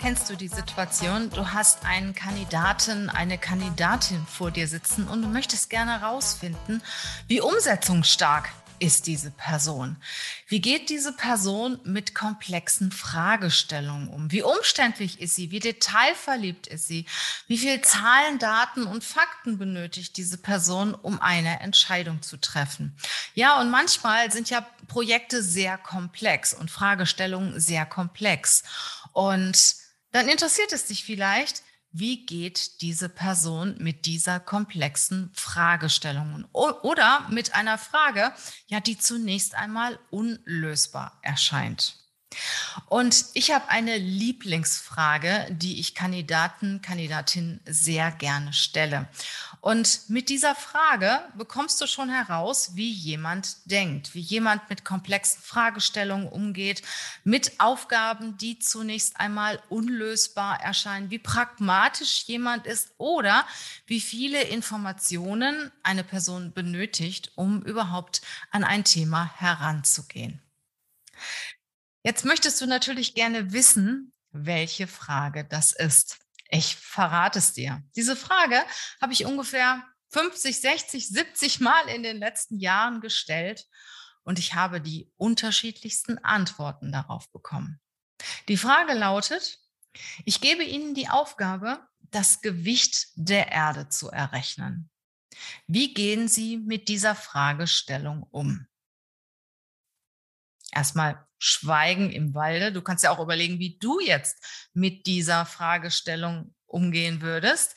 Kennst du die Situation? Du hast einen Kandidaten, eine Kandidatin vor dir sitzen und du möchtest gerne herausfinden, wie umsetzungsstark ist diese Person? Wie geht diese Person mit komplexen Fragestellungen um? Wie umständlich ist sie? Wie detailverliebt ist sie? Wie viel Zahlen, Daten und Fakten benötigt diese Person, um eine Entscheidung zu treffen? Ja, und manchmal sind ja Projekte sehr komplex und Fragestellungen sehr komplex. Und dann interessiert es dich vielleicht, wie geht diese Person mit dieser komplexen Fragestellung oder mit einer Frage, ja, die zunächst einmal unlösbar erscheint. Und ich habe eine Lieblingsfrage, die ich Kandidaten, Kandidatinnen sehr gerne stelle. Und mit dieser Frage bekommst du schon heraus, wie jemand denkt, wie jemand mit komplexen Fragestellungen umgeht, mit Aufgaben, die zunächst einmal unlösbar erscheinen, wie pragmatisch jemand ist oder wie viele Informationen eine Person benötigt, um überhaupt an ein Thema heranzugehen. Jetzt möchtest du natürlich gerne wissen, welche Frage das ist. Ich verrate es dir. Diese Frage habe ich ungefähr 50, 60, 70 Mal in den letzten Jahren gestellt und ich habe die unterschiedlichsten Antworten darauf bekommen. Die Frage lautet, ich gebe Ihnen die Aufgabe, das Gewicht der Erde zu errechnen. Wie gehen Sie mit dieser Fragestellung um? Erstmal Schweigen im Walde. Du kannst ja auch überlegen, wie du jetzt mit dieser Fragestellung umgehen würdest.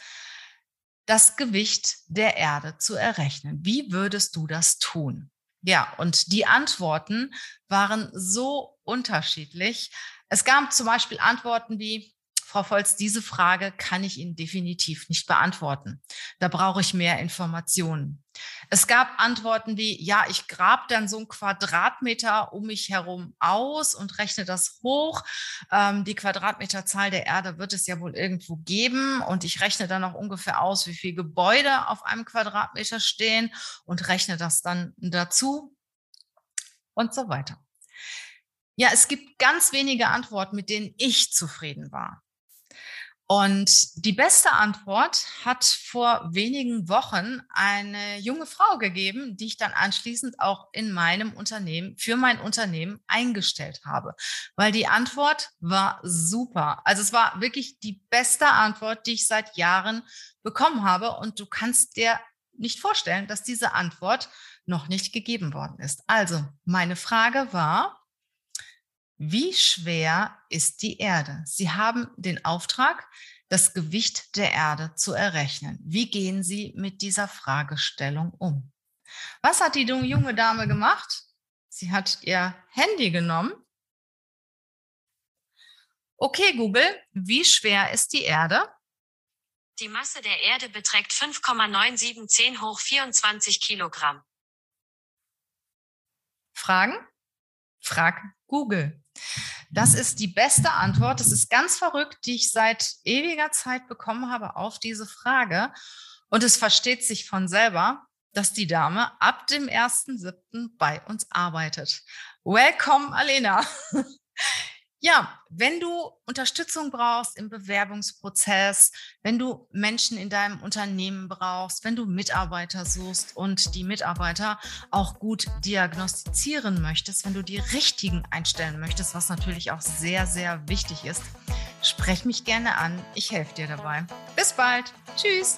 Das Gewicht der Erde zu errechnen. Wie würdest du das tun? Ja, und die Antworten waren so unterschiedlich. Es gab zum Beispiel Antworten wie, Frau Volz, diese Frage kann ich Ihnen definitiv nicht beantworten. Da brauche ich mehr Informationen. Es gab Antworten wie, ja, ich grab dann so ein Quadratmeter um mich herum aus und rechne das hoch. Ähm, die Quadratmeterzahl der Erde wird es ja wohl irgendwo geben und ich rechne dann auch ungefähr aus, wie viele Gebäude auf einem Quadratmeter stehen und rechne das dann dazu und so weiter. Ja, es gibt ganz wenige Antworten, mit denen ich zufrieden war. Und die beste Antwort hat vor wenigen Wochen eine junge Frau gegeben, die ich dann anschließend auch in meinem Unternehmen, für mein Unternehmen eingestellt habe. Weil die Antwort war super. Also es war wirklich die beste Antwort, die ich seit Jahren bekommen habe. Und du kannst dir nicht vorstellen, dass diese Antwort noch nicht gegeben worden ist. Also meine Frage war, wie schwer ist die Erde? Sie haben den Auftrag, das Gewicht der Erde zu errechnen. Wie gehen Sie mit dieser Fragestellung um? Was hat die junge Dame gemacht? Sie hat ihr Handy genommen. Okay, Google, wie schwer ist die Erde? Die Masse der Erde beträgt 5,9710 hoch 24 Kilogramm. Fragen? Frag Google. Das ist die beste Antwort. Das ist ganz verrückt, die ich seit ewiger Zeit bekommen habe auf diese Frage. Und es versteht sich von selber, dass die Dame ab dem 1.7. bei uns arbeitet. Welcome, Alena. Ja, wenn du Unterstützung brauchst im Bewerbungsprozess, wenn du Menschen in deinem Unternehmen brauchst, wenn du Mitarbeiter suchst und die Mitarbeiter auch gut diagnostizieren möchtest, wenn du die richtigen einstellen möchtest, was natürlich auch sehr, sehr wichtig ist, sprech mich gerne an. Ich helfe dir dabei. Bis bald. Tschüss.